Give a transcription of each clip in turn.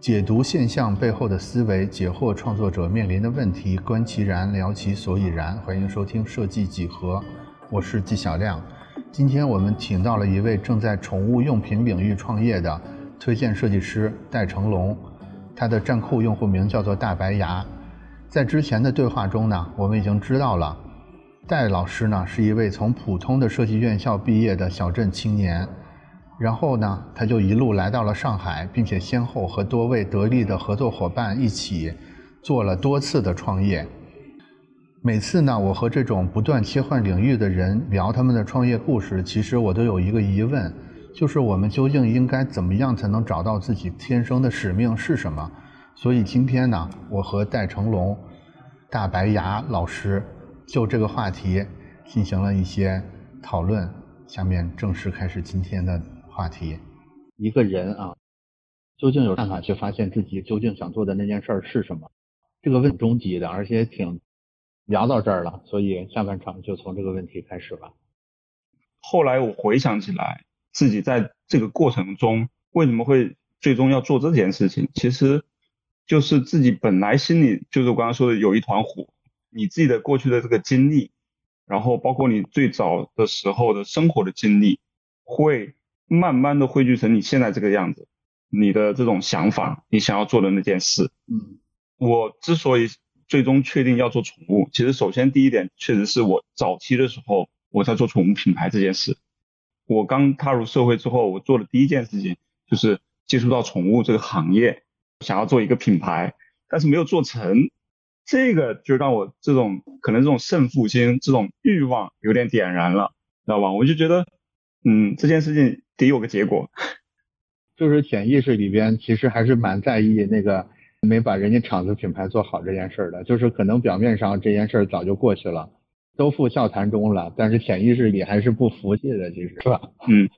解读现象背后的思维，解惑创作者面临的问题，观其然，聊其所以然。欢迎收听设计几何，我是纪晓亮。今天我们请到了一位正在宠物用品领域创业的推荐设计师戴成龙，他的站酷用户名叫做大白牙。在之前的对话中呢，我们已经知道了，戴老师呢是一位从普通的设计院校毕业的小镇青年。然后呢，他就一路来到了上海，并且先后和多位得力的合作伙伴一起做了多次的创业。每次呢，我和这种不断切换领域的人聊他们的创业故事，其实我都有一个疑问，就是我们究竟应该怎么样才能找到自己天生的使命是什么？所以今天呢，我和戴成龙、大白牙老师就这个话题进行了一些讨论。下面正式开始今天的。话题，一个人啊，究竟有办法去发现自己究竟想做的那件事是什么？这个问终极的，而且挺聊到这儿了，所以下半场就从这个问题开始吧。后来我回想起来，自己在这个过程中为什么会最终要做这件事情，其实就是自己本来心里就是我刚刚说的有一团火，你自己的过去的这个经历，然后包括你最早的时候的生活的经历，会。慢慢的汇聚成你现在这个样子，你的这种想法，你想要做的那件事。嗯，我之所以最终确定要做宠物，其实首先第一点确实是我早期的时候我在做宠物品牌这件事。我刚踏入社会之后，我做的第一件事情就是接触到宠物这个行业，想要做一个品牌，但是没有做成，这个就让我这种可能这种胜负心、这种欲望有点点燃了，知道吧？我就觉得，嗯，这件事情。得有个结果，就是潜意识里边其实还是蛮在意那个没把人家厂子品牌做好这件事的，就是可能表面上这件事早就过去了，都付笑谈中了，但是潜意识里还是不服气的，其实是吧？嗯，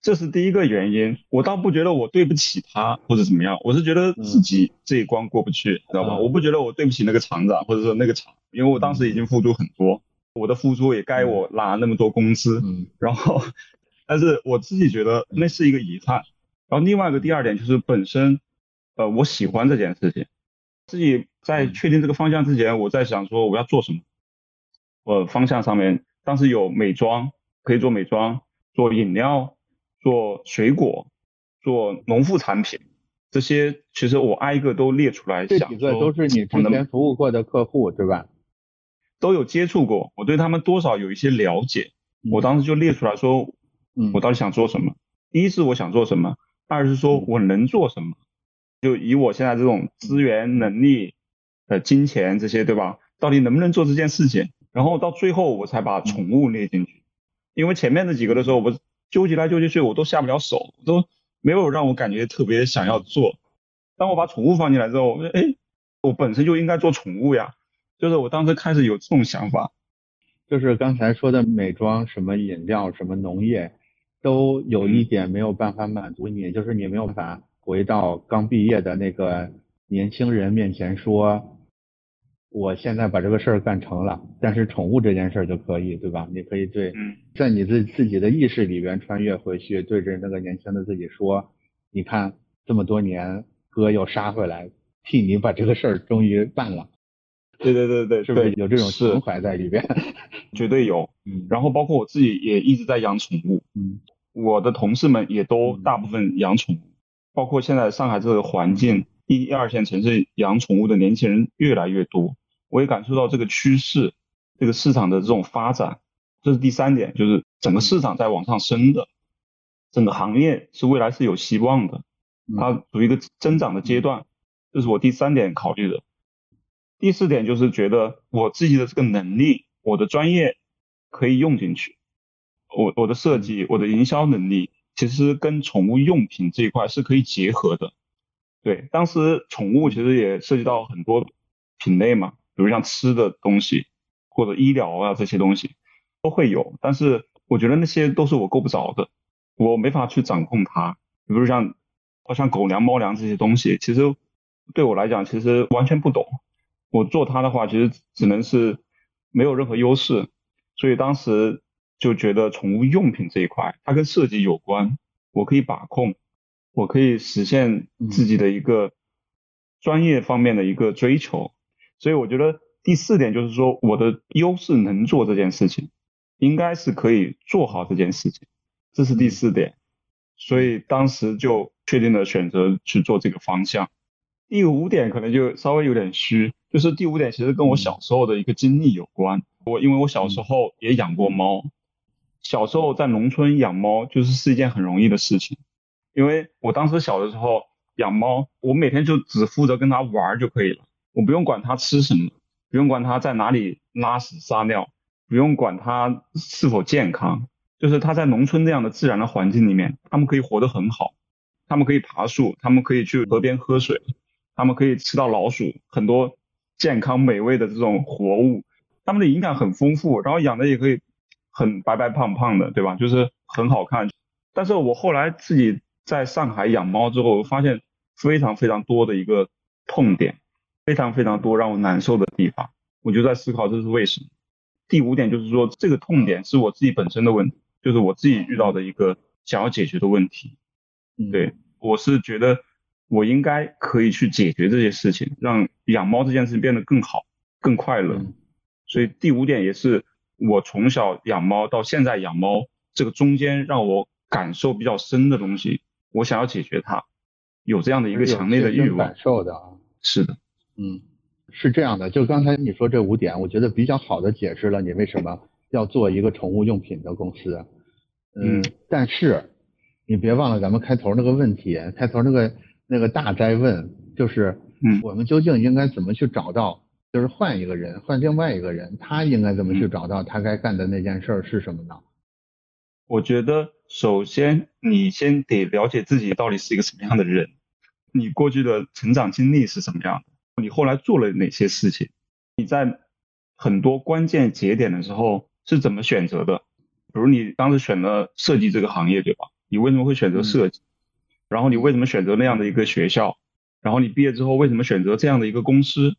这是第一个原因。我倒不觉得我对不起他或者怎么样，我是觉得自己这一关过不去，知道吧？我不觉得我对不起那个厂长或者说那个厂，因为我当时已经付出很多，我的付出也该我拿那么多工资，嗯，然后。但是我自己觉得那是一个遗憾，然后另外一个第二点就是本身，呃，我喜欢这件事情，自己在确定这个方向之前，我在想说我要做什么，我方向上面。当时有美妆，可以做美妆，做饮料，做水果，做农副产品，这些其实我挨个都列出来，这几个都是你之前服务过的客户对吧？都有接触过，我对他们多少有一些了解，我当时就列出来说。我到底想做什么？一是我想做什么，二是说我能做什么。就以我现在这种资源、能力、呃、金钱这些，对吧？到底能不能做这件事情？然后到最后我才把宠物列进去。因为前面那几个的时候，我纠结来纠结去，我都下不了手，都没有让我感觉特别想要做。当我把宠物放进来之后，我说，哎，我本身就应该做宠物呀。就是我当时开始有这种想法，就是刚才说的美妆、什么饮料、什么农业。都有一点没有办法满足你，就是你没有办法回到刚毕业的那个年轻人面前说，我现在把这个事儿干成了，但是宠物这件事儿就可以，对吧？你可以对，在你自自己的意识里边穿越回去，对着那个年轻的自己说，你看这么多年，哥又杀回来，替你把这个事儿终于办了。对对对对，是不是有这种情怀在里边？绝对有。嗯，然后包括我自己也一直在养宠物。嗯，我的同事们也都大部分养宠物，包括现在上海这个环境，一二线城市养宠物的年轻人越来越多，我也感受到这个趋势，这个市场的这种发展。这是第三点，就是整个市场在往上升的，整个行业是未来是有希望的，它处于一个增长的阶段。这是我第三点考虑的。第四点就是觉得我自己的这个能力，我的专业可以用进去，我我的设计，我的营销能力，其实跟宠物用品这一块是可以结合的。对，当时宠物其实也涉及到很多品类嘛，比如像吃的东西或者医疗啊这些东西都会有，但是我觉得那些都是我够不着的，我没法去掌控它。比如像好像狗粮、猫粮这些东西，其实对我来讲其实完全不懂。我做它的话，其实只能是没有任何优势，所以当时就觉得宠物用品这一块，它跟设计有关，我可以把控，我可以实现自己的一个专业方面的一个追求。所以我觉得第四点就是说，我的优势能做这件事情，应该是可以做好这件事情，这是第四点。所以当时就确定了选择去做这个方向。第五点可能就稍微有点虚，就是第五点其实跟我小时候的一个经历有关。我因为我小时候也养过猫，小时候在农村养猫就是是一件很容易的事情，因为我当时小的时候养猫，我每天就只负责跟它玩就可以了，我不用管它吃什么，不用管它在哪里拉屎撒尿，不用管它是否健康，就是它在农村那样的自然的环境里面，它们可以活得很好，它们可以爬树，它们可以去河边喝水。他们可以吃到老鼠，很多健康美味的这种活物，它们的营养很丰富，然后养的也可以很白白胖胖的，对吧？就是很好看。但是我后来自己在上海养猫之后，发现非常非常多的一个痛点，非常非常多让我难受的地方，我就在思考这是为什么。第五点就是说，这个痛点是我自己本身的问题，就是我自己遇到的一个想要解决的问题。对我是觉得。我应该可以去解决这些事情，让养猫这件事情变得更好、更快乐。所以第五点也是我从小养猫到现在养猫这个中间让我感受比较深的东西，我想要解决它，有这样的一个强烈的欲望。感受的啊，是的，嗯，是这样的。就刚才你说这五点，我觉得比较好的解释了你为什么要做一个宠物用品的公司。嗯，但是你别忘了咱们开头那个问题，开头那个。那个大灾问就是，嗯，我们究竟应该怎么去找到？就是换一个人，换另外一个人，他应该怎么去找到他该干的那件事儿是什么呢？我觉得，首先你先得了解自己到底是一个什么样的人，你过去的成长经历是什么样的，你后来做了哪些事情，你在很多关键节点的时候是怎么选择的？比如你当时选了设计这个行业，对吧？你为什么会选择设计？然后你为什么选择那样的一个学校？然后你毕业之后为什么选择这样的一个公司？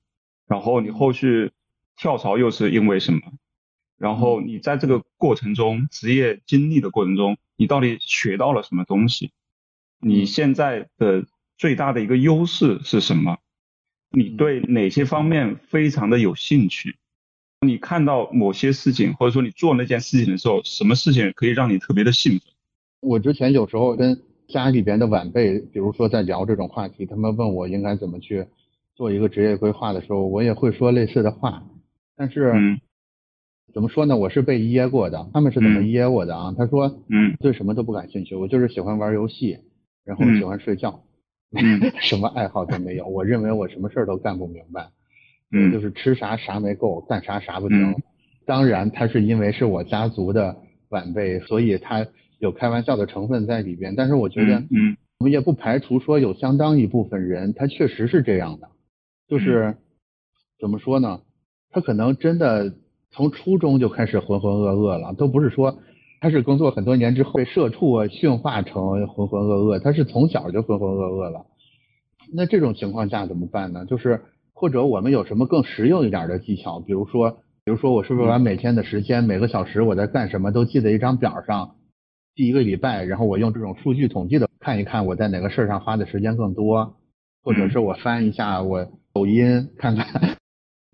然后你后续跳槽又是因为什么？然后你在这个过程中职业经历的过程中，你到底学到了什么东西？你现在的最大的一个优势是什么？你对哪些方面非常的有兴趣？你看到某些事情，或者说你做那件事情的时候，什么事情可以让你特别的兴奋？我之前有时候跟家里边的晚辈，比如说在聊这种话题，他们问我应该怎么去做一个职业规划的时候，我也会说类似的话。但是，怎么说呢？我是被噎过的。他们是怎么噎我的啊？他说，嗯，对什么都不感兴趣，我就是喜欢玩游戏，然后喜欢睡觉，什么爱好都没有。我认为我什么事儿都干不明白，嗯，就是吃啥啥没够，干啥啥不行。当然，他是因为是我家族的晚辈，所以他。有开玩笑的成分在里边，但是我觉得，嗯，我们也不排除说有相当一部分人，他确实是这样的，就是怎么说呢？他可能真的从初中就开始浑浑噩噩了，都不是说他是工作很多年之后被社畜啊驯化成浑浑噩噩，他是从小就浑浑噩噩了。那这种情况下怎么办呢？就是或者我们有什么更实用一点的技巧？比如说，比如说我是不是把每天的时间、每个小时我在干什么都记在一张表上？第一个礼拜，然后我用这种数据统计的看一看我在哪个事儿上花的时间更多，或者是我翻一下我抖音看看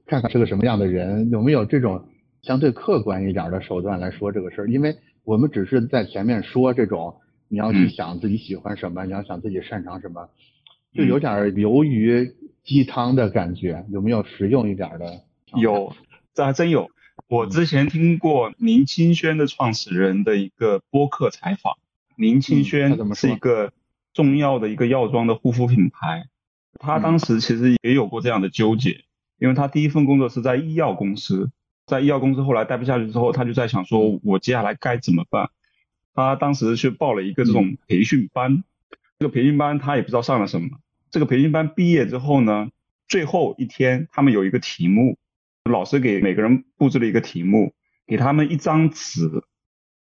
看看是个什么样的人，有没有这种相对客观一点的手段来说这个事儿？因为我们只是在前面说这种你要去想自己喜欢什么，你要想自己擅长什么，就有点流于鸡汤的感觉，有没有实用一点的？有，这还真有。我之前听过林清轩的创始人的一个播客采访。林清轩是一个重要的一个药妆的护肤品牌，他当时其实也有过这样的纠结，因为他第一份工作是在医药公司，在医药公司后来待不下去之后，他就在想说，我接下来该怎么办？他当时去报了一个这种培训班，这个培训班他也不知道上了什么。这个培训班毕业之后呢，最后一天他们有一个题目。老师给每个人布置了一个题目，给他们一张纸，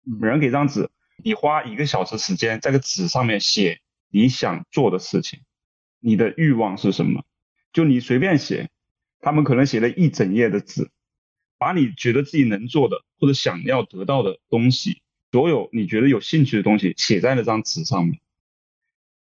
每人给张纸，你花一个小时时间在个纸上面写你想做的事情，你的欲望是什么？就你随便写，他们可能写了一整页的纸，把你觉得自己能做的或者想要得到的东西，所有你觉得有兴趣的东西写在那张纸上面。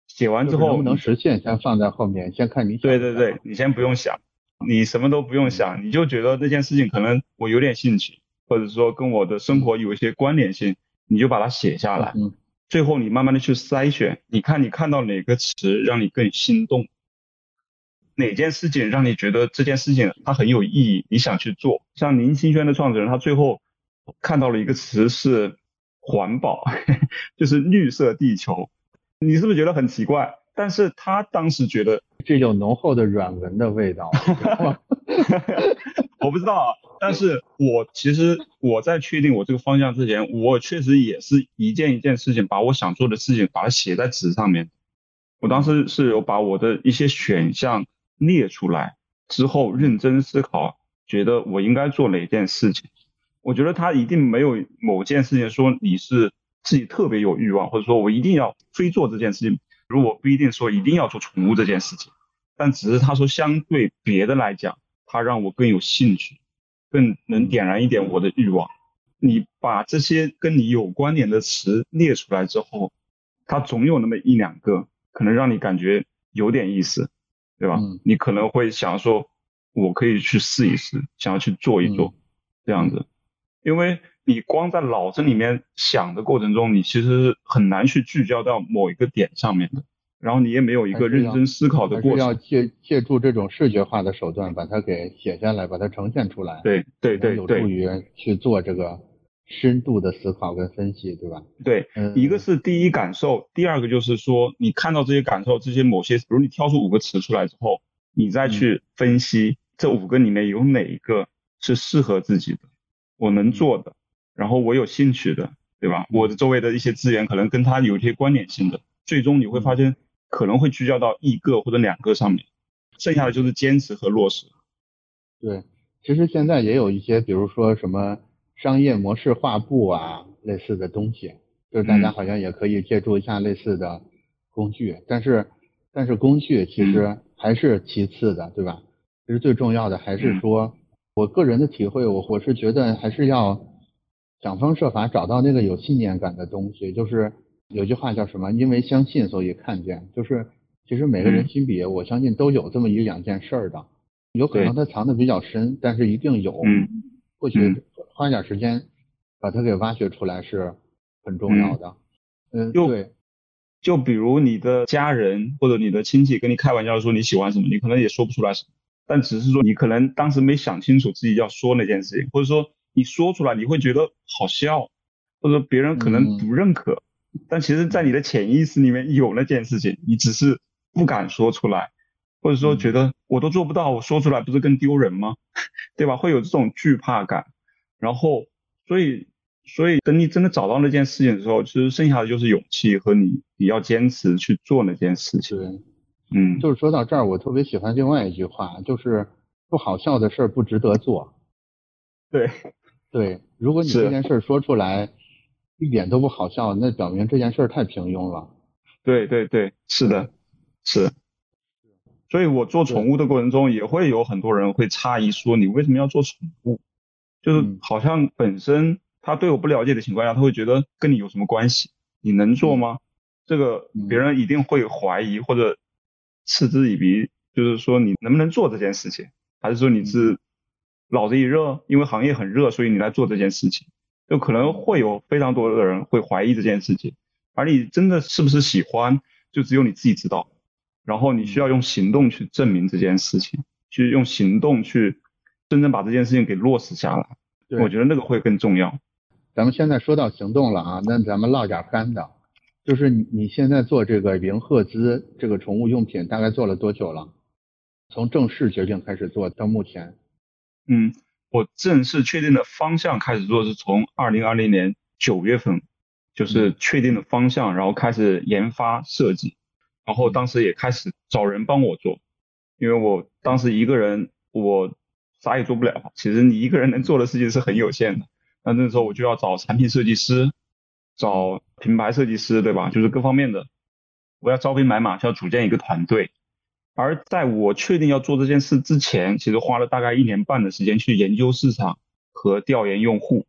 写完之后能不能实现，先放在后面，先看你。对对对，你先不用想，你什么都不用想，你就觉得那件事情可能我有点兴趣，或者说跟我的生活有一些关联性，你就把它写下来。嗯。最后你慢慢的去筛选，你看你看到哪个词让你更心动，哪件事情让你觉得这件事情它很有意义，你想去做。像林清轩的创始人，他最后看到了一个词是环保，就是绿色地球。你是不是觉得很奇怪？但是他当时觉得这有浓厚的软文的味道。我不知道啊，但是我其实我在确定我这个方向之前，我确实也是一件一件事情，把我想做的事情把它写在纸上面。我当时是有把我的一些选项列出来之后，认真思考，觉得我应该做哪件事情。我觉得他一定没有某件事情说你是。自己特别有欲望，或者说我一定要非做这件事情。如果不一定说一定要做宠物这件事情，但只是他说相对别的来讲，他让我更有兴趣，更能点燃一点我的欲望。你把这些跟你有关联的词列出来之后，它总有那么一两个可能让你感觉有点意思，对吧？你可能会想说，我可以去试一试，想要去做一做，这样子，因为。你光在脑子里面想的过程中，你其实很难去聚焦到某一个点上面的，然后你也没有一个认真思考的过程。要借借助这种视觉化的手段，把它给写下来，把它呈现出来。对对对有助于去做这个深度的思考跟分析，对吧？对，一个是第一感受，第二个就是说你看到这些感受，这些某些，比如你挑出五个词出来之后，你再去分析这五个里面有哪一个是适合自己的，我能做的。然后我有兴趣的，对吧？我的周围的一些资源可能跟他有一些关联性的，最终你会发现可能会聚焦到一个或者两个上面，剩下的就是坚持和落实。对，其实现在也有一些，比如说什么商业模式画布啊，类似的东西，就是大家好像也可以借助一下类似的工具。但是，但是工具其实还是其次的，对吧？其实最重要的还是说，我个人的体会，我我是觉得还是要。想方设法找到那个有信念感的东西，就是有句话叫什么？因为相信，所以看见。就是其实每个人心底，我相信都有这么一两件事儿的，有可能它藏的比较深，但是一定有。嗯。或许花点时间把它给挖掘出来是很重要的。嗯，对。就比如你的家人或者你的亲戚跟你开玩笑说你喜欢什么，你可能也说不出来什么，但只是说你可能当时没想清楚自己要说那件事情，或者说。你说出来你会觉得好笑，或者别人可能不认可，但其实，在你的潜意识里面有那件事情，你只是不敢说出来，或者说觉得我都做不到，我说出来不是更丢人吗？对吧？会有这种惧怕感，然后，所以，所以等你真的找到那件事情的时候，其实剩下的就是勇气和你，你要坚持去做那件事情。对，嗯，就是说到这儿，我特别喜欢另外一句话，就是不好笑的事儿不值得做。对。对，如果你这件事说出来一点都不好笑，那表明这件事太平庸了。对对对，是的，是。所以我做宠物的过程中，也会有很多人会诧异说：“你为什么要做宠物？”就是好像本身他对我不了解的情况下，他会觉得跟你有什么关系？你能做吗？这个别人一定会怀疑或者嗤之以鼻，就是说你能不能做这件事情，还是说你是？脑子一热，因为行业很热，所以你来做这件事情，就可能会有非常多的人会怀疑这件事情，而你真的是不是喜欢，就只有你自己知道。然后你需要用行动去证明这件事情，去用行动去真正把这件事情给落实下来。我觉得那个会更重要。咱们现在说到行动了啊，那咱们唠点干的，就是你你现在做这个云赫兹这个宠物用品，大概做了多久了？从正式决定开始做到目前。嗯，我正式确定的方向开始做是从二零二零年九月份，就是确定的方向，然后开始研发设计，然后当时也开始找人帮我做，因为我当时一个人我啥也做不了，其实你一个人能做的事情是很有限的，那那时候我就要找产品设计师，找品牌设计师，对吧？就是各方面的，我要招兵买马，需要组建一个团队。而在我确定要做这件事之前，其实花了大概一年半的时间去研究市场和调研用户。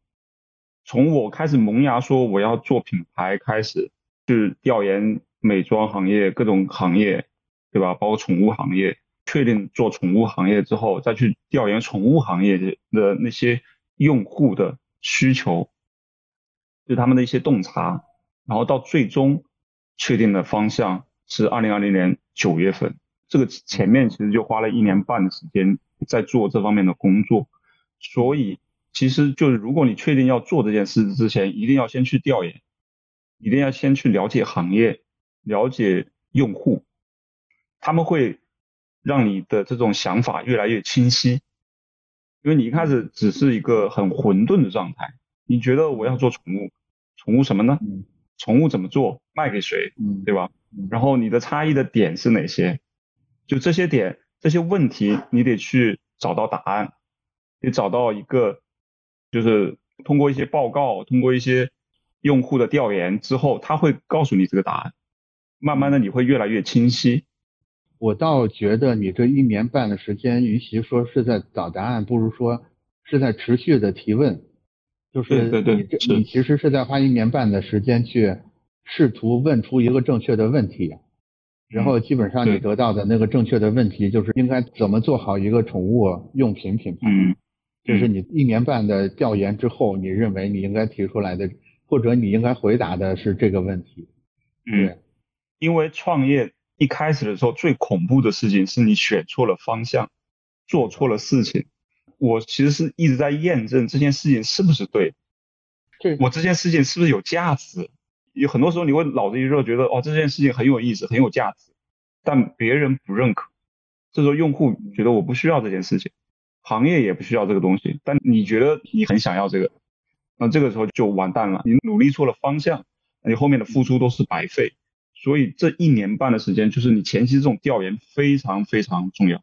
从我开始萌芽说我要做品牌开始，去调研美妆行业各种行业，对吧？包括宠物行业，确定做宠物行业之后，再去调研宠物行业的那些用户的需求，对他们的一些洞察，然后到最终确定的方向是二零二零年九月份。这个前面其实就花了一年半的时间在做这方面的工作，所以其实就是如果你确定要做这件事之前，一定要先去调研，一定要先去了解行业，了解用户，他们会让你的这种想法越来越清晰，因为你一开始只是一个很混沌的状态，你觉得我要做宠物，宠物什么呢？宠物怎么做？卖给谁？对吧？然后你的差异的点是哪些？就这些点，这些问题，你得去找到答案，得找到一个，就是通过一些报告，通过一些用户的调研之后，他会告诉你这个答案。慢慢的，你会越来越清晰。我倒觉得你这一年半的时间，与其说是在找答案，不如说是在持续的提问。就是你这，你其实是在花一年半的时间去试图问出一个正确的问题。然后基本上你得到的那个正确的问题就是应该怎么做好一个宠物用品品牌。嗯，这是你一年半的调研之后，你认为你应该提出来的，或者你应该回答的是这个问题。嗯，因为创业一开始的时候最恐怖的事情是你选错了方向，做错了事情。我其实是一直在验证这件事情是不是对对，我这件事情是不是有价值。有很多时候你会脑子一热，觉得哦这件事情很有意思，很有价值，但别人不认可。这时候用户觉得我不需要这件事情，行业也不需要这个东西，但你觉得你很想要这个，那这个时候就完蛋了。你努力错了方向，你后面的付出都是白费。所以这一年半的时间，就是你前期这种调研非常非常重要，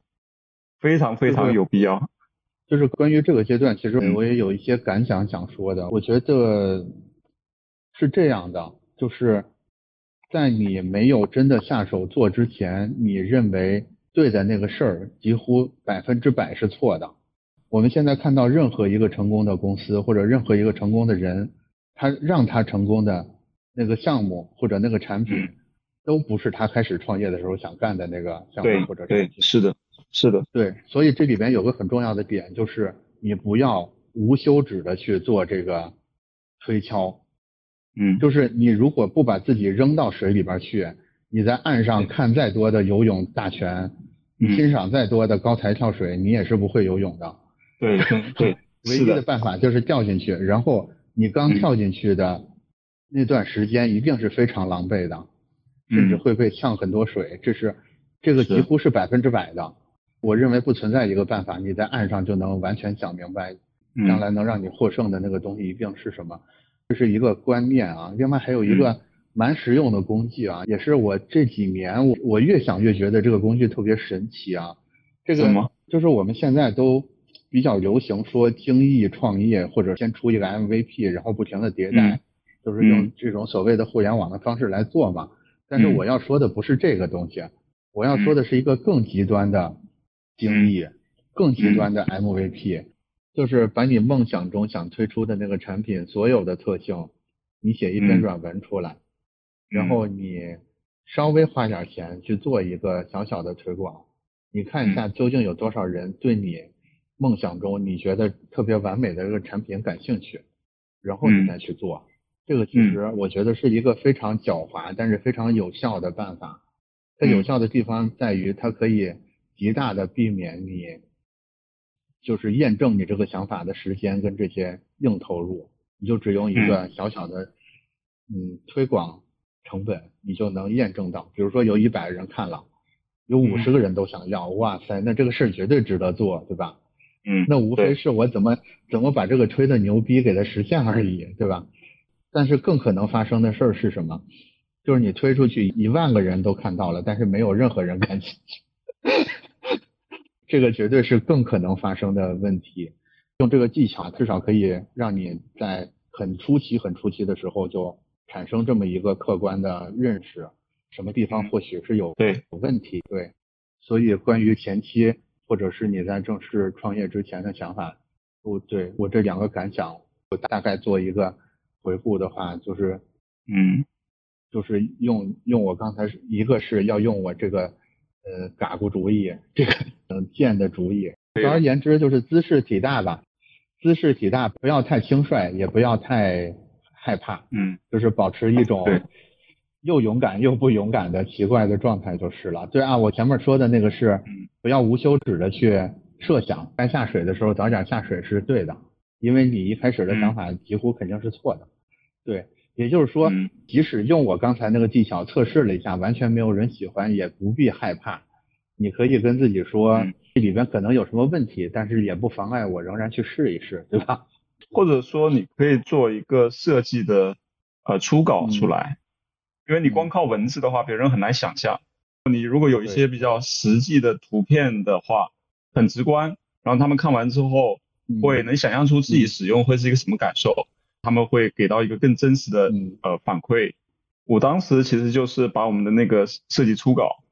非常非常有必要。就是关于这个阶段，其实我也有一些感想想说的。我觉得是这样的。就是在你没有真的下手做之前，你认为对的那个事儿，几乎百分之百是错的。我们现在看到任何一个成功的公司或者任何一个成功的人，他让他成功的那个项目或者那个产品，都不是他开始创业的时候想干的那个项目或者产品。对，是的，是的，对。所以这里边有个很重要的点，就是你不要无休止的去做这个推敲。嗯，就是你如果不把自己扔到水里边去，你在岸上看再多的游泳大全，你欣赏再多的高台跳水，你也是不会游泳的。对 对，唯一的办法就是掉进去，然后你刚跳进去的那段时间一定是非常狼狈的，甚至会被呛很多水，这是这个几乎是百分之百的。我认为不存在一个办法，你在岸上就能完全想明白，将来能让你获胜的那个东西一定是什么。这是一个观念啊，另外还有一个蛮实用的工具啊，也是我这几年我我越想越觉得这个工具特别神奇啊。这个就是我们现在都比较流行说精益创业，或者先出一个 MVP，然后不停的迭代，就是用这种所谓的互联网的方式来做嘛。但是我要说的不是这个东西，我要说的是一个更极端的精益，更极端的 MVP。就是把你梦想中想推出的那个产品所有的特性，你写一篇软文出来，然后你稍微花点钱去做一个小小的推广，你看一下究竟有多少人对你梦想中你觉得特别完美的这个产品感兴趣，然后你再去做。这个其实我觉得是一个非常狡猾但是非常有效的办法。它有效的地方在于它可以极大的避免你。就是验证你这个想法的时间跟这些硬投入，你就只用一个小小的嗯推广成本，你就能验证到。比如说有一百人看了，有五十个人都想要，哇塞，那这个事儿绝对值得做，对吧？嗯，那无非是我怎么怎么把这个吹的牛逼给它实现而已，对吧？但是更可能发生的事儿是什么？就是你推出去一万个人都看到了，但是没有任何人感兴趣。这个绝对是更可能发生的问题。用这个技巧，至少可以让你在很初期、很初期的时候就产生这么一个客观的认识，什么地方或许是有对有问题。对，所以关于前期或者是你在正式创业之前的想法，我对我这两个感想，我大概做一个回顾的话，就是嗯，就是用用我刚才一个是要用我这个呃嘎咕主意，这个嗯贱的主意。总而言之，就是姿势体大吧，姿势体大，不要太轻率，也不要太害怕，嗯，就是保持一种又勇敢又不勇敢的奇怪的状态就是了。对啊，我前面说的那个是嗯不要无休止的去设想，该下水的时候早点下水是对的，因为你一开始的想法几乎肯定是错的。对，也就是说，嗯即使用我刚才那个技巧测试了一下，完全没有人喜欢，也不必害怕。你可以跟自己说，嗯。这里边可能有什么问题，但是也不妨碍我仍然去试一试，对吧？或者说你可以做一个设计的呃初稿出来，因为你光靠文字的话，别人很难想象。你如果有一些比较实际的图片的话，很直观，然后他们看完之后嗯。会能想象出自己使用会是一个什么感受，他们会给到一个更真实的嗯。呃反馈。我当时其实就是把我们的那个设计初稿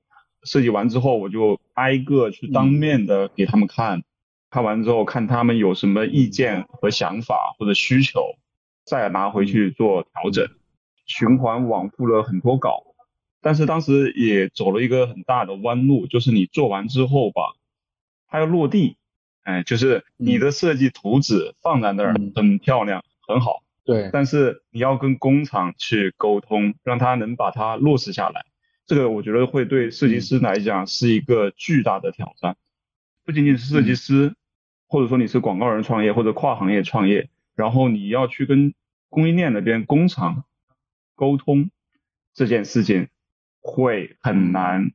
设计完之后，我就挨个去当面的给他们看，看完之后看他们有什么意见和想法或者需求，再拿回去做调整，循环往复了很多稿。但是当时也走了一个很大的弯路，就是你做完之后吧，它要落地，哎，就是你的设计图纸放在那儿嗯很漂亮，很好，对，但是你要跟工厂去沟通，让他能把它落实下来。这个我觉得会对设计师来讲是一个巨大的挑战，不仅仅是设计师，或者说你是广告人创业或者跨行业创业，然后你要去跟供应链那边工厂沟通这件事情会很难，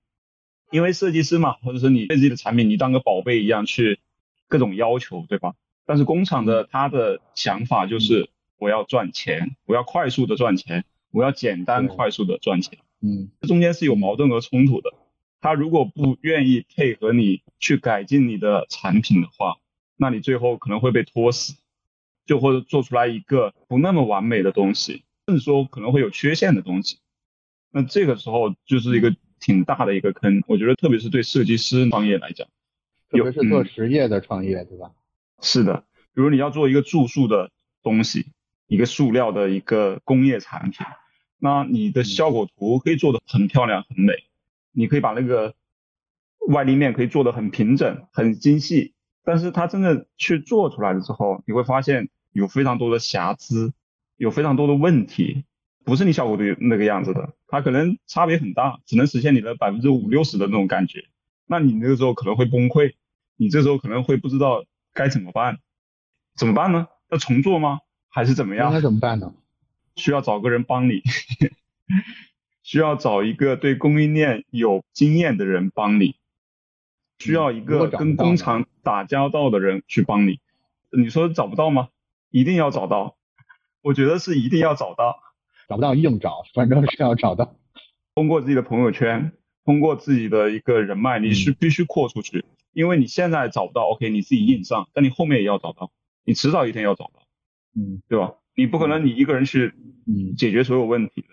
因为设计师嘛，或者说你对自己的产品你当个宝贝一样去各种要求，对吧？但是工厂的他的想法就是我要赚钱，我要快速的赚钱，我要简单快速的赚钱。嗯这中间是有矛盾和冲突的。他如果不愿意配合你去改进你的产品的话，那你最后可能会被拖死，就或者做出来一个不那么完美的东西，甚至说可能会有缺陷的东西。那这个时候就是一个挺大的一个坑，我觉得特别是对设计师创业来讲，特别是做嗯实业的创业，对吧？是的，比如你要做一个住宿的东西，一个塑料的一个工业产品，那你的效果图可以做的很漂亮、很美，你可以把那个外立面可以做的很平整、很精细，但是它真的去做出来了之后，你会发现有非常多的瑕疵，有非常多的问题，不是你效果图那个样子的，它可能差别很大，只能实现你的百分之五六十的那种感觉，那你那个时候可能会崩溃，你这时候可能会不知道该怎么办，怎么办呢？要重做吗？还是怎么样？应该怎么办呢？需要找个人帮你，需要找一个对供应链有经验的人帮你，需要一个跟工厂打交道的人去帮你。你说找不到吗？一定要找到，我觉得是一定要找到。找不到硬找，反正是要找到。通过自己的朋友圈，通过自己的一个人脉，你是必须扩出去，因为你现在找不到，OK，你自己硬上，但你后面也要找到，你迟早一天要找到，嗯对吧？你不可能你一个人去嗯解决所有问题的，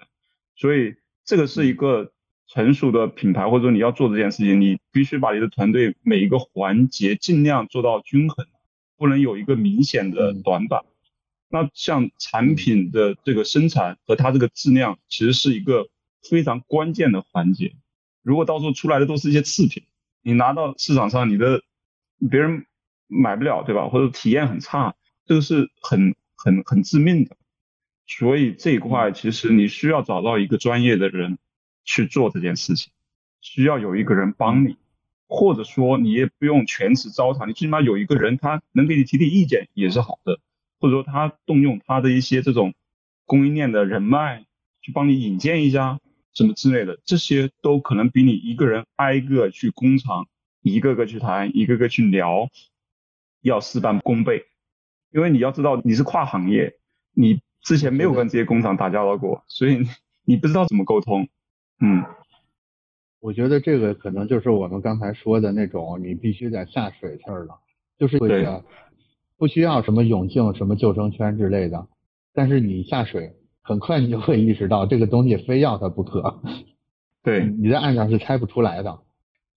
所以这个是一个成熟的品牌，或者说你要做这件事情，你必须把你的团队每一个环节尽量做到均衡，不能有一个明显的嗯短板。那像产品的这个生产和它这个质量，其实是一个非常关键的环节。如果到时候出来的都是一些次品，你拿到市场上，你的别人买不了，对吧？或者体验很差，这个是很很很致命的。所以这一块其实你需要找到一个专业的人去做这件事情，需要有一个人帮你，或者说你也不用全职招他，你最起码有一个人他能给你提提意见也是好的，或者说他动用他的一些这种供应链的人脉去帮你引荐一下什么之类的，这些都可能比你一个人挨个去工厂一个个去谈，一个个去聊要事半功倍，因为你要知道你是跨行业，你之前没有跟这些工厂打交道过，所以你不知道怎么沟通。嗯，我觉得这个可能就是我们刚才说的那种，你必须得下水气儿了，就是不需要什么泳镜、什么救生圈之类的，但是你下水，很快你就会意识到这个东西非要它不可，对，你在岸上是猜不出来的。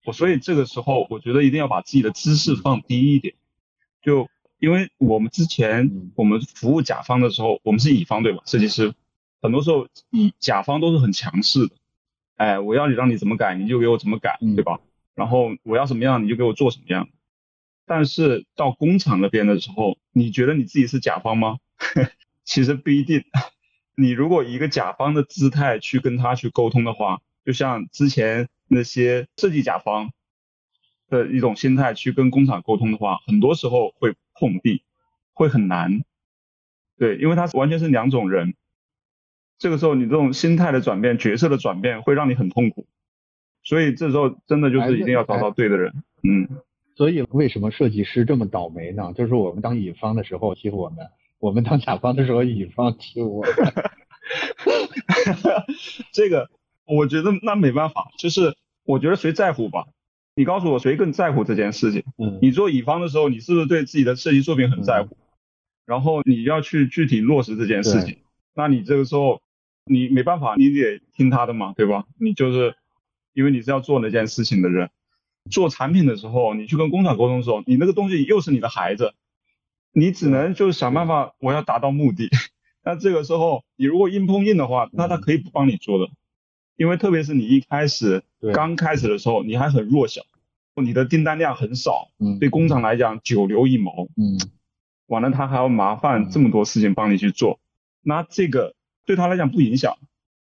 我所以这个时候我觉得一定要把自己的姿势放低一点，就因为我们之前嗯我们服务甲方的时候，我们是乙方对吧？设计师，很多时候乙甲方都是很强势的，哎，我要你让你怎么改，你就给我怎么改，对吧？然后我要什么样，你就给我做什么样。但是到工厂那边的时候，你觉得你自己是甲方吗？其实不一定。你如果以一个甲方的姿态去跟他去沟通的话，就像之前那些设计甲方的一种心态去跟工厂沟通的话，很多时候会碰壁，会很难。对，因为他完全是两种人。这个时候你这种心态的转变、角色的转变，会让你很痛苦。所以这时候真的就是一定要找到对的人。嗯。所以为什么设计师这么倒霉呢？就是我们当乙方的时候欺负我们。我们当甲方的时候，乙方欺负我们，这个我觉得那没办法，就是我觉得谁在乎吧？你告诉我谁更在乎这件事情？嗯，你做乙方的时候，你是不是对自己的设计作品很在乎？然后你要去具体落实这件事情，那你这个时候你没办法，你得听他的嘛，对吧？你就是因为你是要做那件事情的人，做产品的时候，你去跟工厂沟通的时候，你那个东西又是你的孩子。你只能就是想办法，我要达到目的。那这个时候，你如果硬碰硬的话，那他可以不帮你做的，因为特别是你一开始刚开始的时候，你还很弱小，你的订单量很少，对工厂来讲九牛一毛，嗯，完了他还要麻烦这么多事情帮你去做，那这个对他来讲不影响。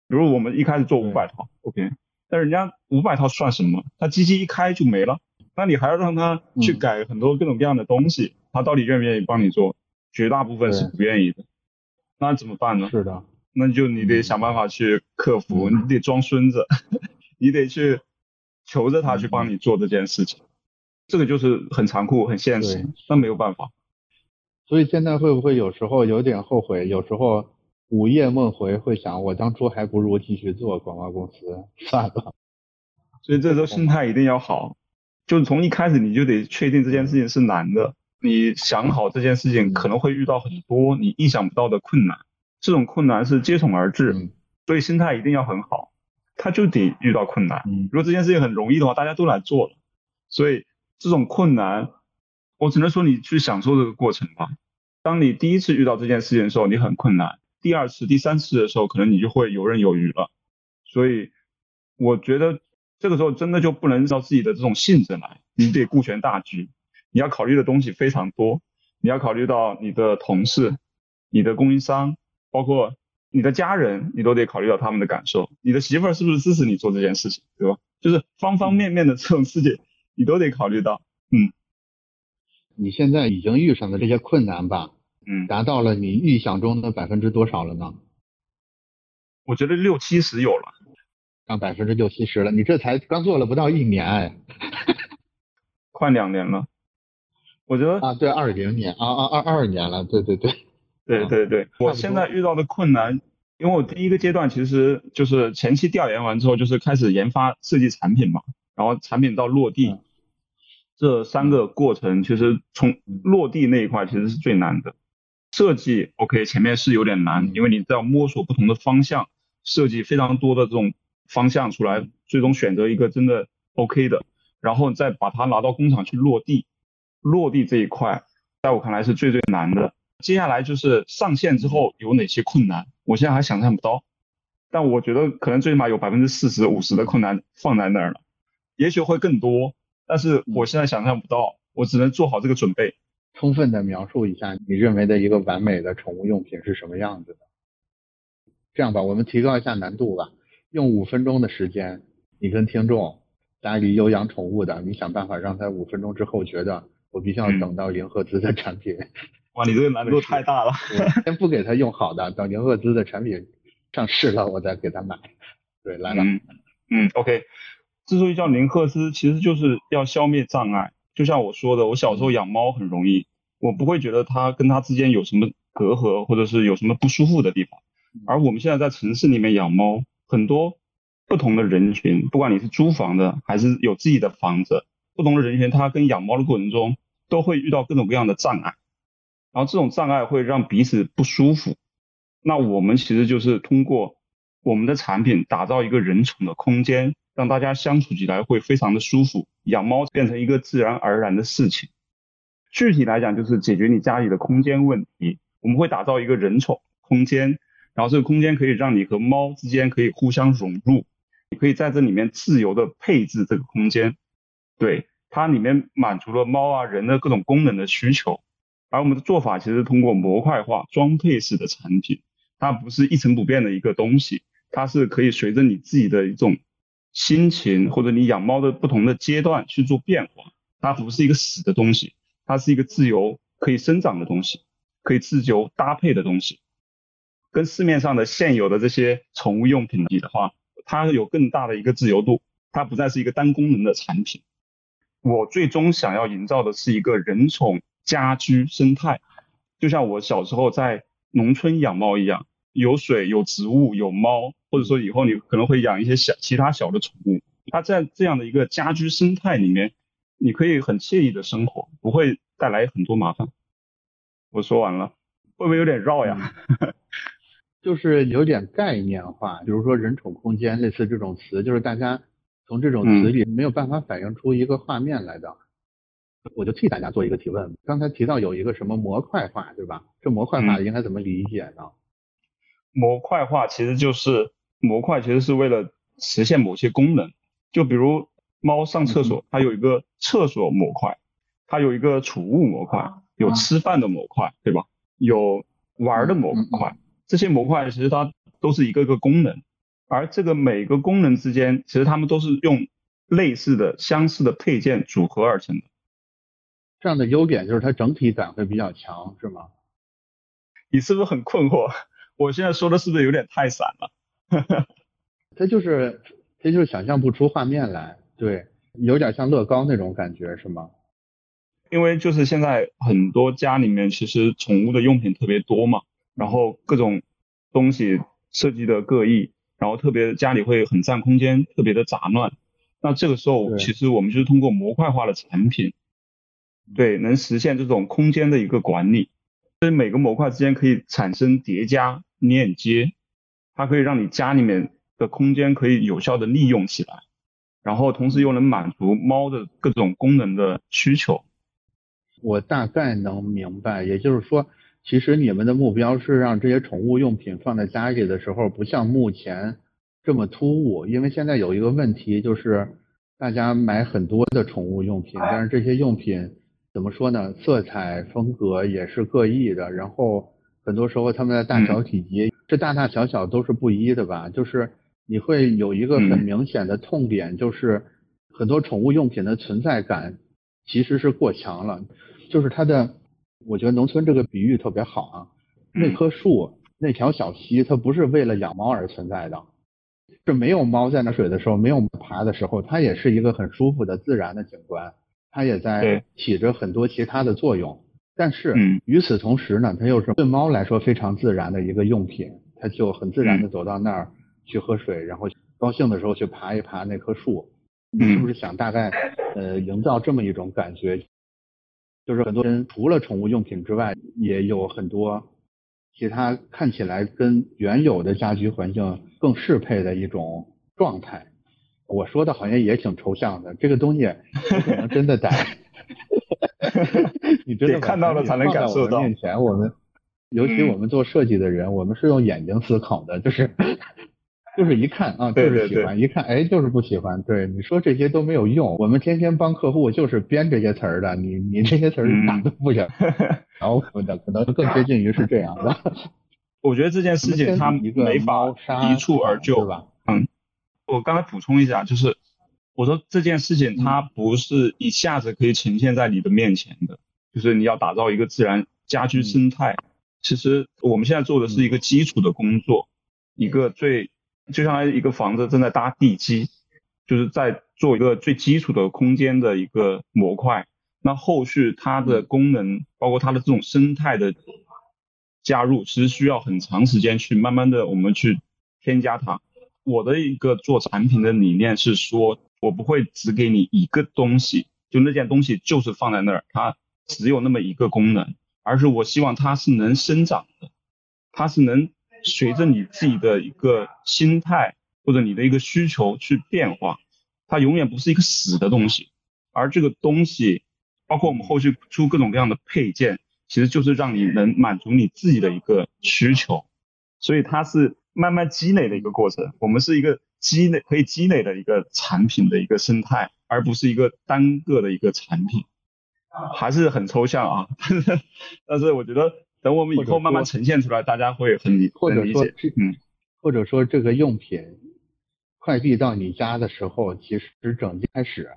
比如我们一开始做五百套，OK，但人家五百套算什么？他机器一开就没了，那你还要让他去改很多各种各样的东西。他到底愿不愿意帮你做？绝大部分是不愿意的。那怎么办呢？是的，那就你得想办法去克服，你得装孙子，你得去求着他去帮你做这件事情。这个就是很残酷、很现实，那没有办法。所以现在会不会有时候有点后悔？有时候午夜梦回，会想我当初还不如继续做广告公司算了。所以这时候心态一定要好，就是从一开始你就得确定这件事情是难的。你想好这件事情可能会遇到很多你意想不到的困难，这种困难是接踵而至，所以心态一定要很好。他就得遇到困难，如果这件事情很容易的话，大家都来做了。所以这种困难，我只能说你去享受这个过程吧。当你第一次遇到这件事情的时候，你很困难；第二次、第三次的时候，可能你就会游刃有余了。所以我觉得这个时候真的就不能照自己的这种性子来，你得顾全大局。你要考虑的东西非常多，你要考虑到你的同事、你的供应商，包括你的家人，你都得考虑到他们的感受。你的媳妇儿是不是支持你做这件事情，对吧？就是方方面面的这种事情，你都得考虑到。嗯，你现在已经遇上的这些困难吧，嗯，达到了你预想中的百分之多少了呢？我觉得六七十有了，上百分之六七十了。你这才刚做了不到一年，快两年了。我觉得啊，对，二零年啊啊二二年了，对对对，对对对。我现在遇到的困难，因为我第一个阶段其实就是前期调研完之后，就是开始研发设计产品嘛，然后产品到落地，这三个过程其实从落地那一块其实是最难的。设计 OK 前面是有点难，因为你要摸索不同的方向，设计非常多的这种方向出来，最终选择一个真的 OK 的，然后再把它拿到工厂去落地。落地这一块，在我看来是最最难的。接下来就是上线之后有哪些困难，我现在还想象不到。但我觉得可能最起码有百分之四十五十的困难放在那儿了，也许会更多，但是我现在想象不到，我只能做好这个准备。充分的描述一下你认为的一个完美的宠物用品是什么样子的？这样吧，我们提高一下难度吧，用五分钟的时间，你跟听众家里有养宠物的，你想办法让他五分钟之后觉得。我必须要等到零赫兹的产品。哇，你这个难度太大了。先不给他用好的，等零赫兹的产品上市了，我再给他买。对，来了。嗯嗯，OK。之所以叫零赫兹，其实就是要消灭障碍。就像我说的，我小时候养猫很容易，我不会觉得它跟它之间有什么隔阂，或者是有什么不舒服的地方。而我们现在在城市里面养猫，很多不同的人群，不管你是租房的还是有自己的房子。不同的人群，他跟养猫的过程中都会遇到各种各样的障碍，然后这种障碍会让彼此不舒服。那我们其实就是通过我们的产品打造一个人宠的空间，让大家相处起来会非常的舒服，养猫变成一个自然而然的事情。具体来讲，就是解决你家里的空间问题。我们会打造一个人宠空间，然后这个空间可以让你和猫之间可以互相融入，你可以在这里面自由的配置这个空间，对，它里面满足了猫啊人的各种功能的需求。而我们的做法其实通过模块化装配式的产品，它不是一成不变的一个东西，它是可以随着你自己的一种心情或者你养猫的不同的阶段去做变化，它不是一个死的东西，它是一个自由可以生长的东西，可以自由搭配的东西，跟市面上的现有的这些宠物用品比的话，它有更大的一个自由度，它不再是一个单功能的产品。我最终想要营造的是一个人宠。家居生态，就像我小时候在农村养猫一样，有水、有植物、有猫，或者说以后你可能会养一些小其他小的宠物。它在这样的一个家居生态里面，你可以很惬意的生活，不会带来很多麻烦。我说完了，会不会有点绕呀？就是有点概念化，比如说人宠空间类似这种词，就是大家从这种词里没有办法反映出一个画面来的。我就替大家做一个提问。刚才提到有一个什么模块化，对吧？这模块化应该怎么理解呢？模块化其实就是模块，其实是为了实现某些功能。就比如猫上厕所，它有一个厕所模块，它有一个储物模块，有吃饭的模块，对吧？有玩的模块。这些模块其实它都是一个个功能，而这个每个功能之间，其实它们都是用类似的、相似的配件组合而成的。这样的优点就是它整体感会比较强，是吗？你是不是很困惑？我现在说的是不是有点太散了？它就是它就是想象不出画面来，对，有点像乐高那种感觉，是吗？因为就是现在很多家里面其实宠物的用品特别多嘛，然后各种东西设计的各异，然后特别家里会很占空间，特别的杂乱。那这个时候其实我们就是通过模块化的产品。对，能实现这种空间的一个管理，所以每个模块之间可以产生叠加链接，它可以让你家里面的空间可以有效的利用起来，然后同时又能满足猫的各种功能的需求。我大概能明白，也就是说，其实你们的目标是让这些宠物用品放在家里的时候，不像目前这么突兀，因为现在有一个问题就是，大家买很多的宠物用品，但是这些用品。怎么说呢？色彩风格也是各异的，然后很多时候它们的大小体积，这大大小小都是不一的吧？就是你会有一个很明显的痛点，就是很多宠物用品的存在感其实是过强了。就是它的，我觉得农村这个比喻特别好啊。那棵树，那条小溪，它不是为了养猫而存在的，是没有猫在那水的时候，没有爬的时候，它也是一个很舒服的自然的景观。它也在起着很多其他的作用，但是与此同时呢，它又是对猫来说非常自然的一个用品，它就很自然的走到那儿去喝水，然后高兴的时候去爬一爬那棵树。你是不是想大概呃营造这么一种感觉？就是很多人除了宠物用品之外，也有很多其他看起来跟原有的家居环境更适配的一种状态。我说的好像也挺抽象的，这个东西不可能真的得，你真的看到了才能感受到。面前我们，尤其我们做设计的人，我们是用眼睛思考的，就是就是一看啊，就是喜欢，一看哎就是不喜欢。对，你说这些都没有用，我们天天帮客户就是编这些词儿的，你你这些词儿哪都不行。然后可能可能更接近于是这样的。我觉得这件事情它没法一蹴而就吧，嗯。我刚才补充一下，就是我说这件事情它不是一下子可以呈现在你的面前的，就是你要打造一个自然家居生态。其实我们现在做的是一个基础的工作，一个最就相当于一个房子正在搭地基，就是在做一个最基础的空间的一个模块。那后续它的功能，包括它的这种生态的加入，其实需要很长时间去慢慢的我们去添加它。我的一个做产品的理念是说，我不会只给你一个东西，就那件东西就是放在那儿，它只有那么一个功能，而是我希望它是能生长的，它是能随着你自己的一个心态或者你的一个需求去变化，它永远不是一个死的东西。而这个东西，包括我们后续出各种各样的配件，其实就是让你能满足你自己的一个需求。所以它是慢慢积累的一个过程。我们是一个积累可以积累的一个产品的一个生态，而不是一个单个的一个产品，还是很抽象啊。但 是但是我觉得等我们以后慢慢呈现出来，大家会很理或者说嗯，或者说这个用品快递到你家的时候，其实整件开始，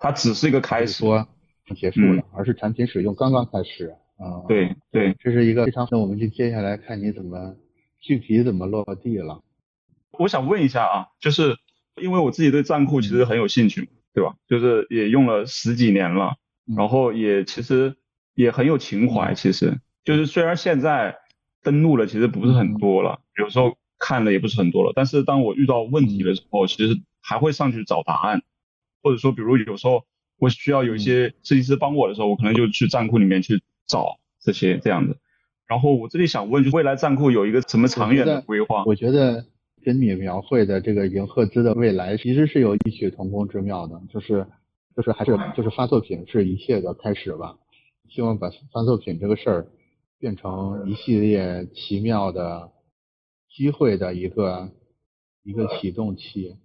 它只是一个开始，说结束了，而是产品使用刚刚开始。啊，对对，这是一个非常，那我们就接下来看你怎么具体怎么落地了。我想问一下啊，就是因为我自己对站库其实很有兴趣，对吧？就是也用了十几年了，然后也其实也很有情怀。其实就是虽然现在登录了其实不是很多了，有时候看了也不是很多了，但是当我遇到问题的时候，其实还会上去找答案，或者说比如有时候我需要有一些设计师帮我的时候，我可能就去站库里面去。找这些这样的，然后我这里想问，就是未来站库有一个什么长远的规划？我觉得跟你描绘的这个银赫兹的未来其实是有异曲同工之妙的，就是就是还是就是发作品是一切的开始吧。希望把发作品这个事儿变成一系列奇妙的机会的一个一个启动器。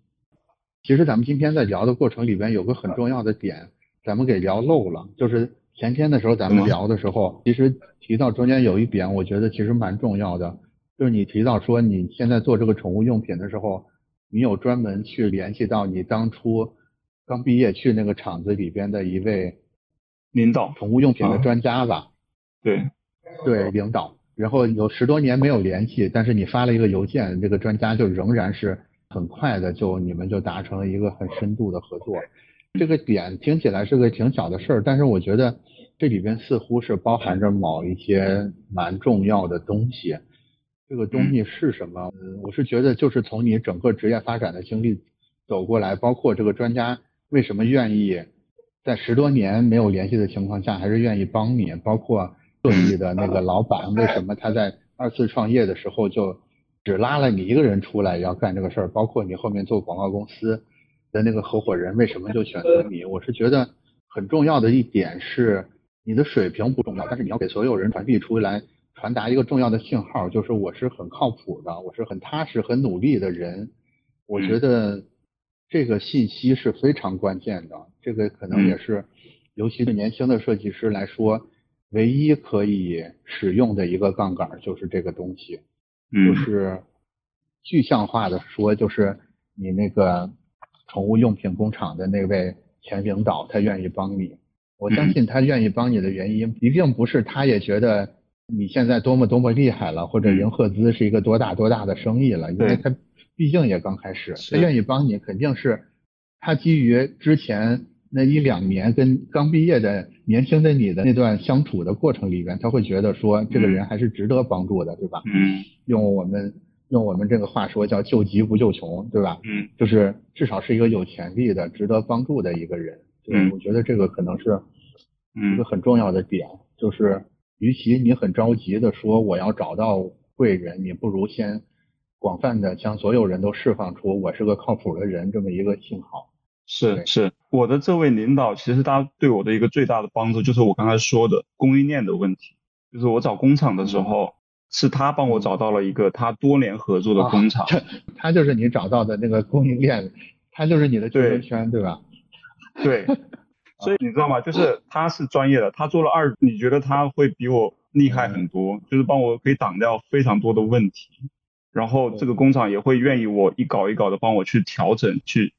其实咱们今天在聊的过程里边有个很重要的点，咱们给聊漏了，就是。前天的时候，咱们聊的时候，其实提到中间有一点，我觉得其实蛮重要的，就是你提到说你现在做这个宠物用品的时候，你有专门去联系到你当初刚毕业去那个厂子里边的一位领导，宠物用品的专家吧？对，对，领导。然后有十多年没有联系，但是你发了一个邮件，这个专家就仍然是很快的，就你们就达成了一个很深度的合作。这个点听起来是个挺小的事儿，但是我觉得这里边似乎是包含着某一些蛮重要的东西。这个东西是什么？我是觉得就是从你整个职业发展的经历走过来，包括这个专家为什么愿意在十多年没有联系的情况下还是愿意帮你，包括设计的那个老板为什么他在二次创业的时候就只拉了你一个人出来要干这个事儿，包括你后面做广告公司。的那个合伙人为什么就选择你？我是觉得很重要的一点是，你的水平不重要，但是你要给所有人传递出来，传达一个重要的信号，就是我是很靠谱的，我是很踏实、很努力的人。我觉得这个信息是非常关键的，这个可能也是，尤其是年轻的设计师来说，唯一可以使用的一个杠杆就是这个东西，就是具象化的说，就是你那个。宠物用品工厂的那位前领导，他愿意帮你。我相信他愿意帮你的原因，一定不是他也觉得你现在多么多么厉害了，或者银赫兹是一个多大多大的生意了，因为他毕竟也刚开始。他愿意帮你，肯定是他基于之前那一两年跟刚毕业的年轻的你的那段相处的过程里边，他会觉得说这个人还是值得帮助的，对吧？嗯。用我们。用我们这个话说叫救急不救穷，对吧？嗯，就是至少是一个有潜力的、值得帮助的一个人。嗯，我觉得这个可能是一个很重要的点。就是，与其你很着急的说我要找到贵人，你不如先广泛的将所有人都释放出我是个靠谱的人这么一个信号。是是，我的这位领导其实他对我的一个最大的帮助就是我刚才说的供应链的问题，就是我找工厂的时候。是他帮我找到了一个他多年合作的工厂，他就是你找到的那个供应链，他就是你的圈圈，对吧？对，所以你知道吗？就是他是专业的，他做了二，你觉得他会比我厉害很多，就是帮我可以挡掉非常多的问题，然后这个工厂也会愿意我一搞一搞的帮我去调整、去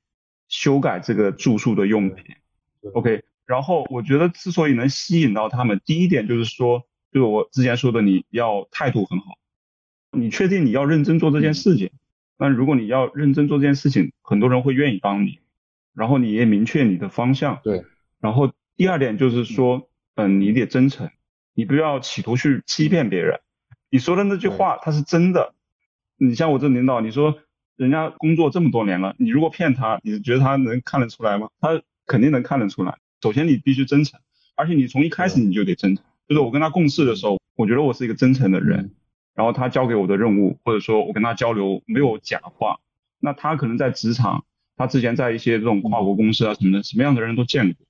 修改这个住宿的用品。OK，然后我觉得之所以能吸引到他们，第一点就是说。就是我之前说的，你要态度很好，你确定你要认真做这件事情。那如果你要认真做这件事情，很多人会愿意帮你，然后你也明确你的方向。对。然后第二点就是说，嗯，你得真诚，你不要企图去欺骗别人。你说的那句话，它是真的。你像我这领导，你说人家工作这么多年了，你如果骗他，你觉得他能看得出来吗？他肯定能看得出来。首先你必须真诚，而且你从一开始你就得真诚。就是我跟他共事的时候，我觉得我是一个真诚的人，然后他交给我的任务，或者说我跟他交流没有假话，那他可能在职场，他之前在一些这种跨国公司啊什么的，什么样的人都见过，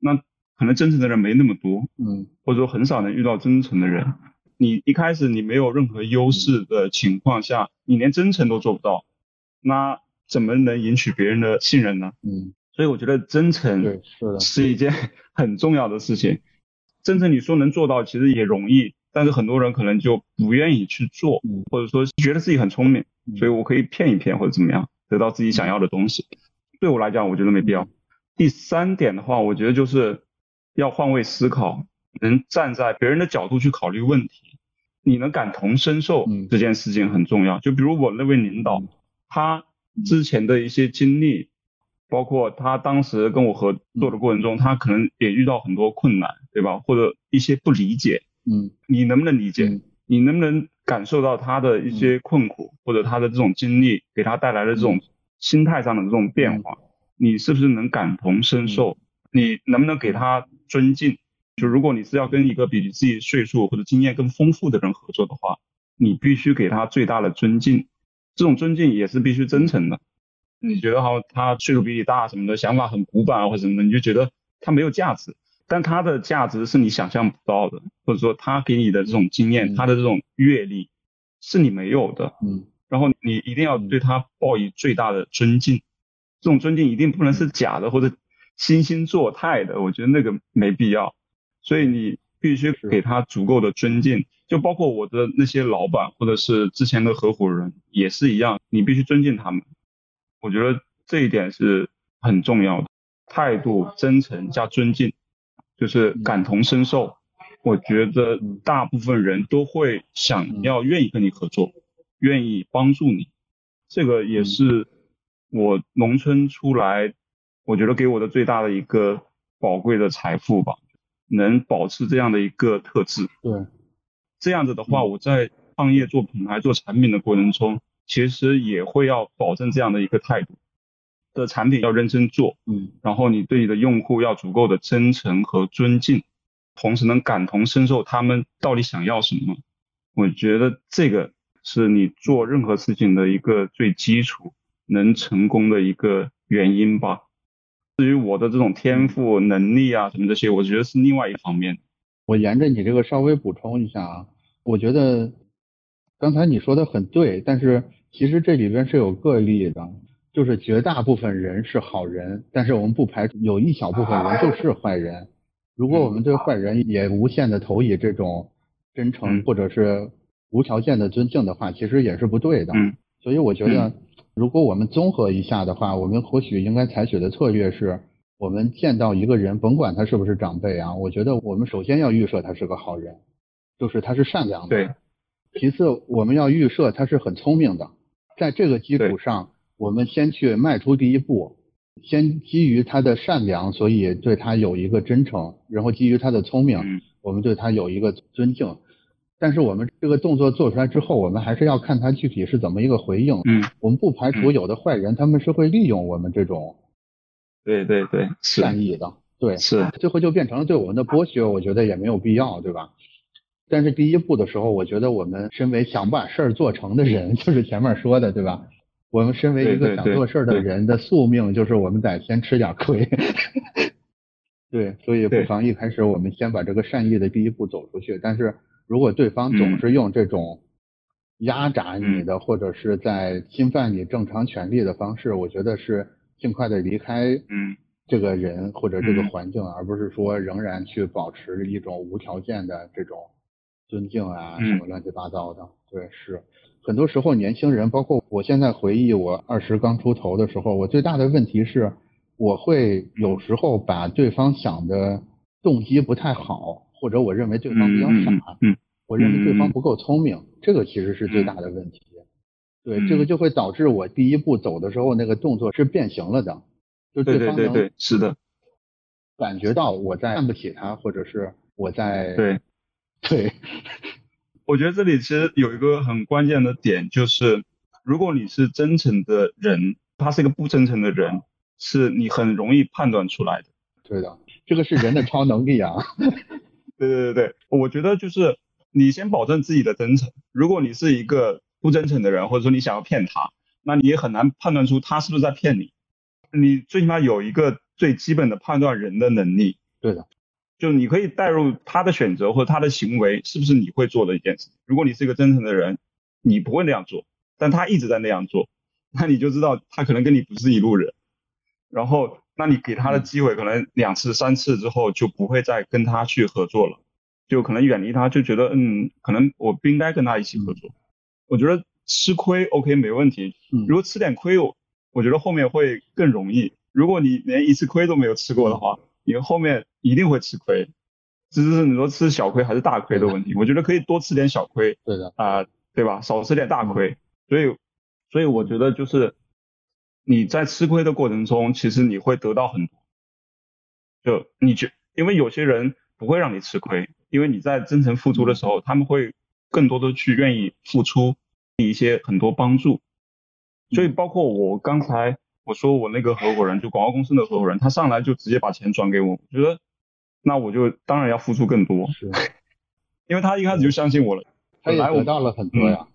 那可能真诚的人没那么多，嗯，或者说很少能遇到真诚的人，你一开始你没有任何优势的情况下，你连真诚都做不到，那怎么能赢取别人的信任呢？嗯，所以我觉得真诚对，是的，是一件 很重要的事情。真正你说能做到，其实也容易，但是很多人可能就不愿意去做，嗯或者说觉得自己很聪明，嗯所以我可以骗一骗或者怎么样，得到自己想要的东西。对我来讲，我觉得没必要。第三点的话，我觉得就是要换位思考，能站在别人的角度去考虑问题，你能感同身受嗯这件事情很重要。就比如我那位领导，嗯他之前的一些经历，包括他当时跟我合作的过程中，他可能也遇到很多困难，对吧？或者一些不理解，嗯你能不能理解？嗯你能不能感受到他的一些困苦，或者他的这种经历给他带来的这种心态上的这种变化？你是不是能感同身受？你能不能给他尊敬？就如果你是要跟一个比你自己岁数或者经验更丰富的人合作的话，你必须给他最大的尊敬，这种尊敬也是必须真诚的。你觉得好像，他岁数比你大什么的，想法很古板啊或者什么的，你就觉得他没有价值。但他的价值是你想象不到的，或者说他给你的这种经验，嗯他的这种阅历是你没有的。嗯然后你一定要对他报以最大的尊敬，这种尊敬一定不能是假的或者惺惺作态的，我觉得那个没必要。所以你必须给他足够的尊敬，就包括我的那些老板或者是之前的合伙人也是一样，你必须尊敬他们。我觉得这一点是很重要的，态度真诚加尊敬，就是感同身受。我觉得大部分人都会想要愿意跟你合作，愿意帮助你，这个也是我农村出来，我觉得给我的最大的一个宝贵的财富吧，能保持这样的一个特质。对，这样子的话，我在创业做品牌、做产品的过程中，其实也会要保证这样的一个态度，的产品要认真做，嗯然后你对你的用户要足够的真诚和尊敬，同时能感同身受他们到底想要什么。我觉得这个是你做任何事情的一个最基础，能成功的一个原因吧。至于我的这种天赋、能力啊什么这些，我觉得是另外一方面。我沿着你这个稍微补充一下啊，我觉得刚才你说的很对，但是其实这里边是有个例的，就是绝大部分人是好人，但是我们不排除有一小部分人就是坏人。如果我们对坏人也无限的投以这种真诚嗯或者是无条件的尊敬的话，其实也是不对的。嗯所以我觉得，如果我们综合一下的话，我们或许应该采取的策略是，我们见到一个人，甭管他是不是长辈啊，我觉得我们首先要预设他是个好人，就是他是善良的。对。其次，我们要预设他是很聪明的，在这个基础上，我们先去迈出第一步，先基于他的善良，所以对他有一个真诚，然后基于他的聪明，嗯我们对他有一个尊敬。但是我们这个动作做出来之后，我们还是要看他具体是怎么一个回应。嗯，我们不排除嗯有的坏人他们是会利用我们这种对对对，善意的，对，是，最后就变成了对我们的剥削，我觉得也没有必要，对吧？但是第一步的时候，我觉得我们身为想把事儿做成的人，就是前面说的，对吧？我们身为一个想做事儿的人的宿命，就是我们得先吃点亏。对，所以不妨一开始我们先把这个善意的第一步走出去。但是如果对方总嗯是用这种压榨你的，或者是在侵犯你正常权利的方式，我觉得是尽快的离开嗯这个人或者这个嗯环境，而不是说仍然去保持一种无条件的这种尊敬啊，嗯什么乱七八糟的。对，是很多时候年轻人，包括我现在回忆我二十刚出头的时候，我最大的问题是，我会有时候把对方想的动机不太好，或者我认为对方比较傻，嗯我认为对方不够聪明，这个其实是最大的问题。对，这个嗯就会导致我第一步走的时候，那个动作是变形了的，就对方能对对对，是的，感觉到我在看不起他，或者是我在对。对 我觉得这里其实有一个很关键的点，就是如果你是真诚的人，他是一个不真诚的人，是你很容易判断出来的。对的，这个是人的超能力啊。对对对对，我觉得就是你先保证自己的真诚。如果你是一个不真诚的人，或者说你想要骗他，那你也很难判断出他是不是在骗你。你最起码有一个最基本的判断人的能力。对的，就你可以带入他的选择或者他的行为是不是你会做的一件事。如果你是一个真诚的人，你不会那样做，但他一直在那样做，那你就知道他可能跟你不是一路人。然后，那你给他的机会可能两次、三次之后就不会再跟他去合作了，就可能远离他，就觉得嗯，可能我不应该跟他一起合作。我觉得吃亏 OK 没问题，如果吃点亏，我我觉得后面会更容易。如果你连一次亏都没有吃过的话，你后面一定会吃亏，只是你说吃小亏还是大亏的问题。我觉得可以多吃点小亏，对的啊，对吧？少吃点大亏。所以，所以我觉得就是。你在吃亏的过程中，其实你会得到很多。就你觉，因为有些人不会让你吃亏，因为你在真诚付出的时候，他们会更多的去愿意付出一些很多帮助。所以包括我刚才我说我那个合伙人，就广告公司的合伙人，他上来就直接把钱转给我，我觉得那我就当然要付出更多，是，因为他一开始就相信我了，他也得到了很多呀。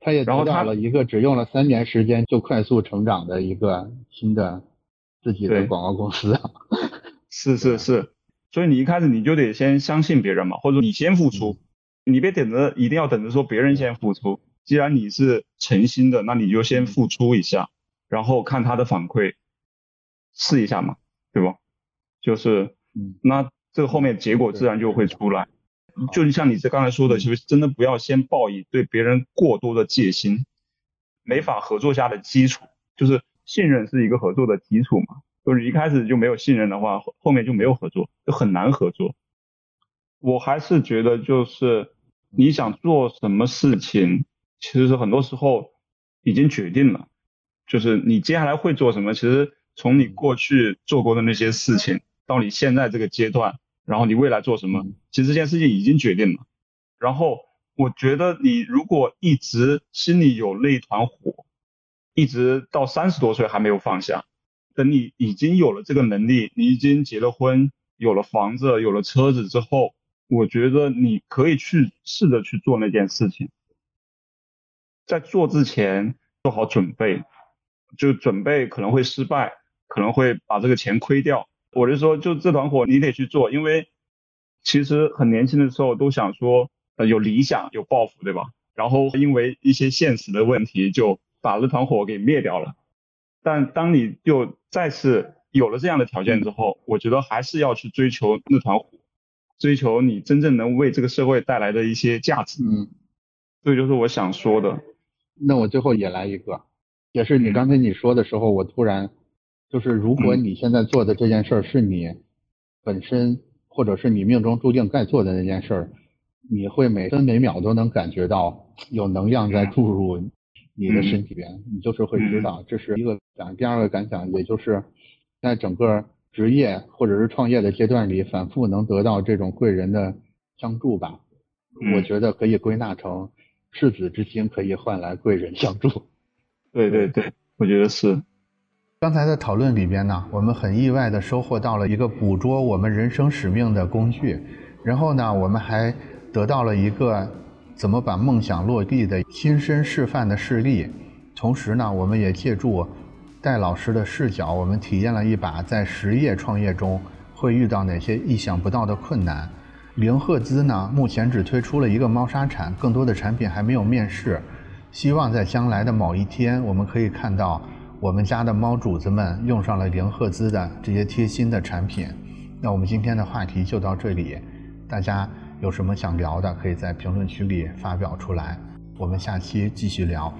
他也得到了一个只用了三年时间就快速成长的一个新的自己的广告公司。是是是，所以你一开始你就得先相信别人嘛，或者说你先付出，你别等着一定要等着说别人先付出。既然你是诚心的，那你就先付出一下，然后看他的反馈，试一下嘛，对吧？就是，那这个后面结果自然就会出来。就像你这刚才说的，其实真的不要先抱以对别人过多的戒心，没法合作下的基础就是信任是一个合作的基础嘛。就是一开始就没有信任的话，后面就没有合作，就很难合作。我还是觉得就是你想做什么事情，其实是很多时候已经决定了，就是你接下来会做什么，其实从你过去做过的那些事情到你现在这个阶段。然后你未来做什么？其实这件事情已经决定了。然后我觉得你如果一直心里有那一团火，一直到三十多岁还没有放下，等你已经有了这个能力，你已经结了婚，有了房子，有了车子之后，我觉得你可以去试着去做那件事情。在做之前做好准备，就准备可能会失败，可能会把这个钱亏掉。我就说，就这团火你得去做，因为其实很年轻的时候都想说，呃，有理想有抱负，对吧？然后因为一些现实的问题，就把那团火给灭掉了。但当你又再次有了这样的条件之后，我觉得还是要去追求那团火，追求你真正能为这个社会带来的一些价值。嗯，这就是我想说的。那我最后也来一个，也是你刚才你说的时候，我突然。就是如果你现在做的这件事儿是你本身，或者是你命中注定该做的那件事儿，你会每分每秒都能感觉到有能量在注入你的身体里边，你就是会知道这是一个感。第二个感想，也就是在整个职业或者是创业的阶段里，反复能得到这种贵人的相助吧。我觉得可以归纳成赤子之心可以换来贵人相助。对对对，我觉得是。刚才的讨论里边呢，我们很意外的收获到了一个捕捉我们人生使命的工具，然后呢，我们还得到了一个怎么把梦想落地的亲身示范的事例。同时呢，我们也借助戴老师的视角，我们体验了一把在实业创业中会遇到哪些意想不到的困难。零赫兹呢，目前只推出了一个猫砂铲，更多的产品还没有面世。希望在将来的某一天，我们可以看到。我们家的猫主子们用上了零赫兹的这些贴心的产品，那我们今天的话题就到这里，大家有什么想聊的，可以在评论区里发表出来，我们下期继续聊。